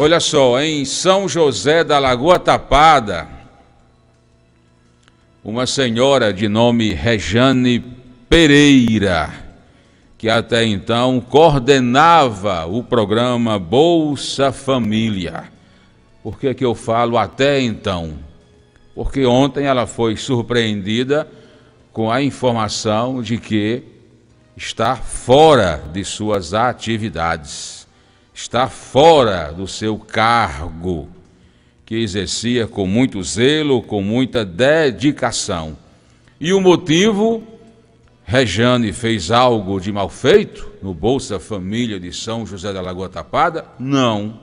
Olha só, em São José da Lagoa Tapada, uma senhora de nome Rejane Pereira, que até então coordenava o programa Bolsa Família. Por que, que eu falo até então? Porque ontem ela foi surpreendida com a informação de que está fora de suas atividades está fora do seu cargo, que exercia com muito zelo, com muita dedicação. E o motivo, Rejane fez algo de mal feito no Bolsa Família de São José da Lagoa Tapada? Não.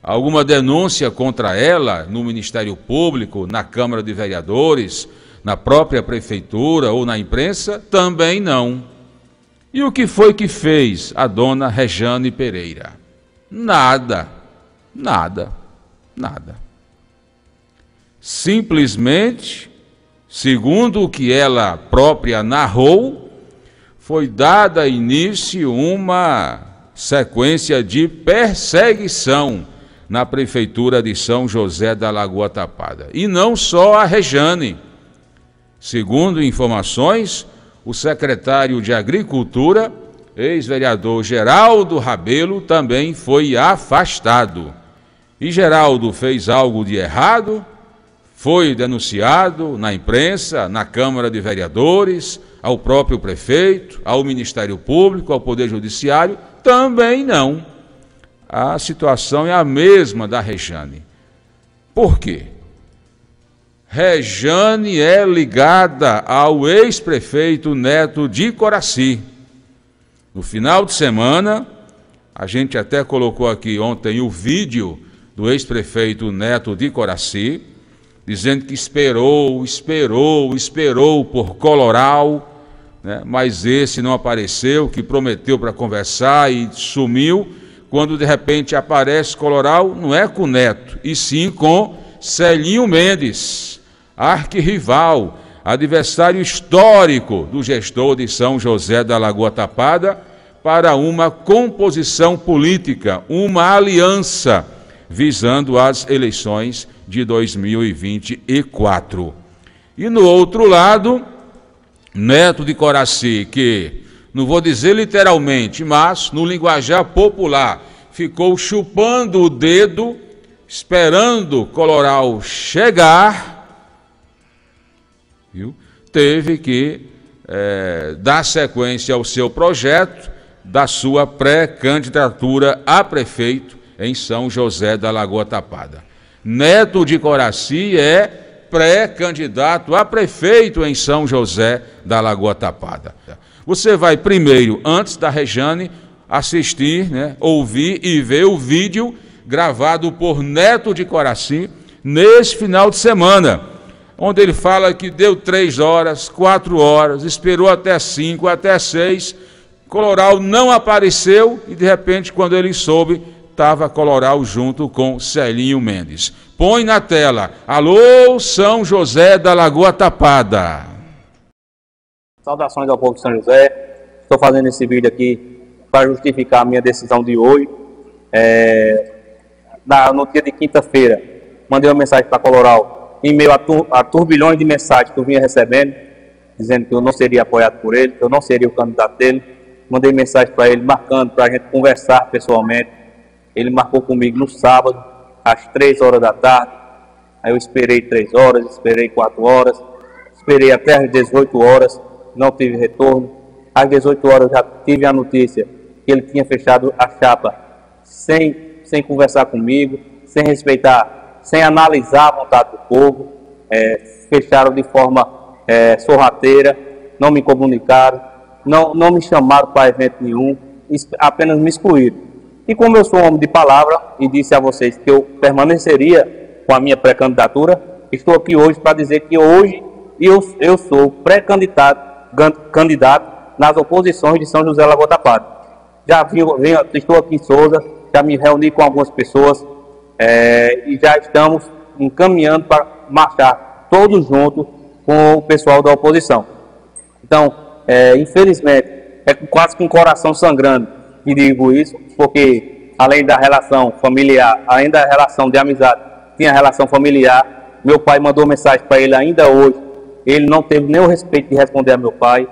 Alguma denúncia contra ela no Ministério Público, na Câmara de Vereadores, na própria prefeitura ou na imprensa? Também não. E o que foi que fez a dona Rejane Pereira? Nada, nada, nada. Simplesmente, segundo o que ela própria narrou, foi dada início uma sequência de perseguição na prefeitura de São José da Lagoa Tapada. E não só a Rejane. Segundo informações, o secretário de Agricultura, ex-vereador Geraldo Rabelo, também foi afastado. E Geraldo fez algo de errado, foi denunciado na imprensa, na Câmara de Vereadores, ao próprio prefeito, ao Ministério Público, ao Poder Judiciário, também não. A situação é a mesma da Rejane. Por quê? Rejane é ligada ao ex-prefeito Neto de Coraci. No final de semana, a gente até colocou aqui ontem o vídeo do ex-prefeito Neto de Coraci, dizendo que esperou, esperou, esperou por Coloral, né? mas esse não apareceu, que prometeu para conversar e sumiu. Quando de repente aparece Coloral, não é com Neto, e sim com Celinho Mendes arquirrival, adversário histórico do gestor de São José da Lagoa Tapada, para uma composição política, uma aliança visando as eleições de 2024. E no outro lado, Neto de Coraci, que não vou dizer literalmente, mas no linguajar popular, ficou chupando o dedo, esperando Coloral chegar viu? teve que é, dar sequência ao seu projeto da sua pré-candidatura a prefeito em São José da Lagoa Tapada. Neto de Coraci é pré-candidato a prefeito em São José da Lagoa Tapada. Você vai primeiro, antes da Rejane, assistir, né, ouvir e ver o vídeo gravado por Neto de Coraci nesse final de semana onde ele fala que deu três horas, quatro horas, esperou até cinco, até seis, Coloral não apareceu e de repente, quando ele soube, estava Coloral junto com Celinho Mendes. Põe na tela. Alô, São José da Lagoa Tapada. Saudações ao povo de São José. Estou fazendo esse vídeo aqui para justificar a minha decisão de hoje. É, na, no dia de quinta-feira, mandei uma mensagem para Coloral em meio a, tur a turbilhões de mensagens que eu vinha recebendo, dizendo que eu não seria apoiado por ele, que eu não seria o candidato dele. Mandei mensagem para ele, marcando para a gente conversar pessoalmente. Ele marcou comigo no sábado, às três horas da tarde. Aí eu esperei três horas, esperei quatro horas, esperei até às 18 horas, não tive retorno. Às 18 horas já tive a notícia que ele tinha fechado a chapa sem, sem conversar comigo, sem respeitar sem analisar a vontade do povo, é, fecharam de forma é, sorrateira, não me comunicaram, não, não me chamaram para evento nenhum, apenas me excluíram. E como eu sou homem de palavra e disse a vocês que eu permaneceria com a minha pré-candidatura, estou aqui hoje para dizer que hoje eu, eu sou pré-candidato candidato nas oposições de São José Lagoa Tapada. Já vim, vim, estou aqui em Souza, já me reuni com algumas pessoas, é, e já estamos encaminhando para marchar todos juntos com o pessoal da oposição. Então, é, infelizmente, é quase com o coração sangrando que digo isso, porque além da relação familiar, além da relação de amizade, tinha relação familiar. Meu pai mandou mensagem para ele ainda hoje. Ele não teve nem o respeito de responder a meu pai,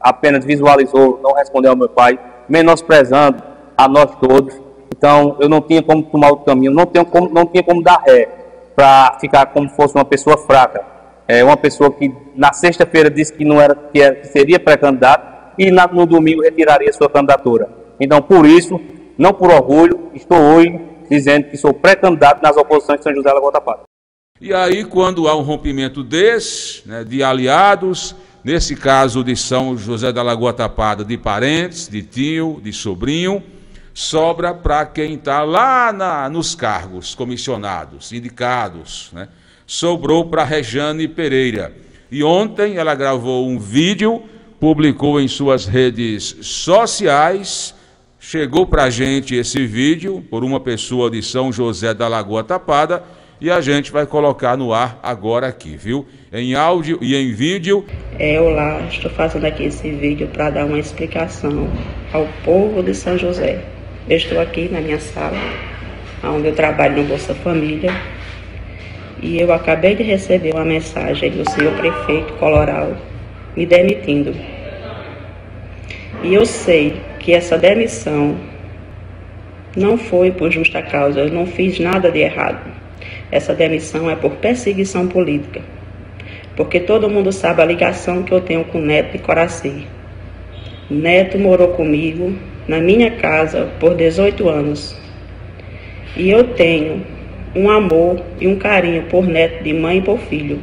apenas visualizou, não respondeu ao meu pai, menosprezando a nós todos. Então, eu não tinha como tomar o caminho, não, tenho como, não tinha como dar ré para ficar como fosse uma pessoa fraca. É uma pessoa que na sexta-feira disse que não era que, era, que seria pré-candidato e na, no domingo retiraria sua candidatura. Então, por isso, não por orgulho, estou hoje dizendo que sou pré-candidato nas oposições de São José da Guatapá. E aí, quando há um rompimento desse, né, de aliados, nesse caso de São José da Lagoa Tapada, de parentes, de tio, de sobrinho, sobra para quem está lá na, nos cargos comissionados, indicados. Né? Sobrou para Rejane Pereira. E ontem ela gravou um vídeo, publicou em suas redes sociais. Chegou para a gente esse vídeo por uma pessoa de São José da Lagoa Tapada e a gente vai colocar no ar agora aqui, viu? Em áudio e em vídeo. É, olá, estou fazendo aqui esse vídeo para dar uma explicação ao povo de São José. Eu estou aqui na minha sala, onde eu trabalho no Bolsa Família, e eu acabei de receber uma mensagem do senhor prefeito Coloral me demitindo. E eu sei que essa demissão não foi por justa causa, eu não fiz nada de errado. Essa demissão é por perseguição política. Porque todo mundo sabe a ligação que eu tenho com Neto de Coraci. Neto morou comigo na minha casa por 18 anos. E eu tenho um amor e um carinho por neto de mãe e por filho.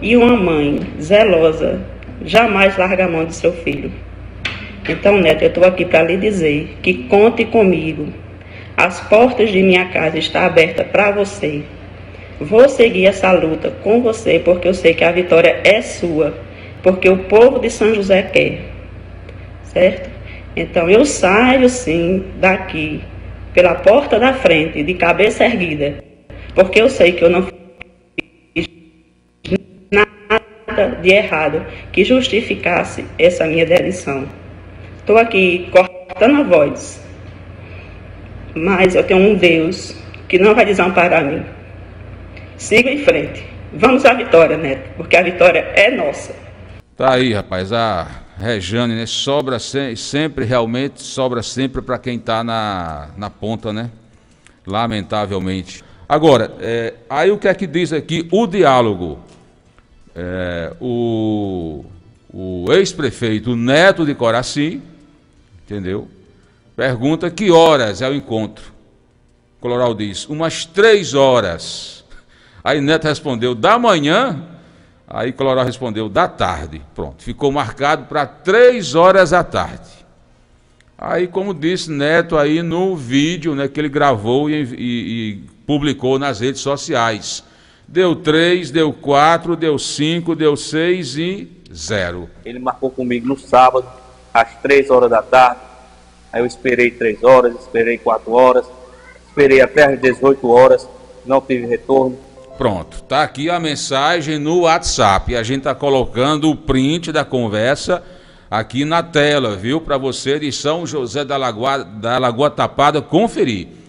E uma mãe zelosa jamais larga a mão de seu filho. Então, neto, eu estou aqui para lhe dizer que conte comigo. As portas de minha casa estão abertas para você. Vou seguir essa luta com você porque eu sei que a vitória é sua, porque o povo de São José quer. Certo? Então eu saio sim daqui, pela porta da frente, de cabeça erguida, porque eu sei que eu não fiz nada de errado que justificasse essa minha demissão. Estou aqui cortando a voz, mas eu tenho um Deus que não vai desamparar mim. Siga em frente. Vamos à vitória, Neto, porque a vitória é nossa. Tá aí, rapaz, a Rejane, né? Sobra se, sempre, realmente, sobra sempre para quem está na, na ponta, né? Lamentavelmente. Agora, é, aí o que é que diz aqui o diálogo? É, o o ex-prefeito Neto de Coraci, entendeu? Pergunta que horas é o encontro. Coloral diz, umas três horas. Aí Neto respondeu, da manhã Aí Coloral respondeu, da tarde. Pronto, ficou marcado para três horas da tarde. Aí, como disse Neto aí no vídeo né, que ele gravou e, e, e publicou nas redes sociais. Deu três, deu quatro, deu cinco, deu seis e zero. Ele marcou comigo no sábado, às três horas da tarde. Aí eu esperei três horas, esperei quatro horas, esperei até às 18 horas, não tive retorno. Pronto, tá aqui a mensagem no WhatsApp. A gente tá colocando o print da conversa aqui na tela, viu? Para você de São José da Lagoa, da Lagoa Tapada conferir.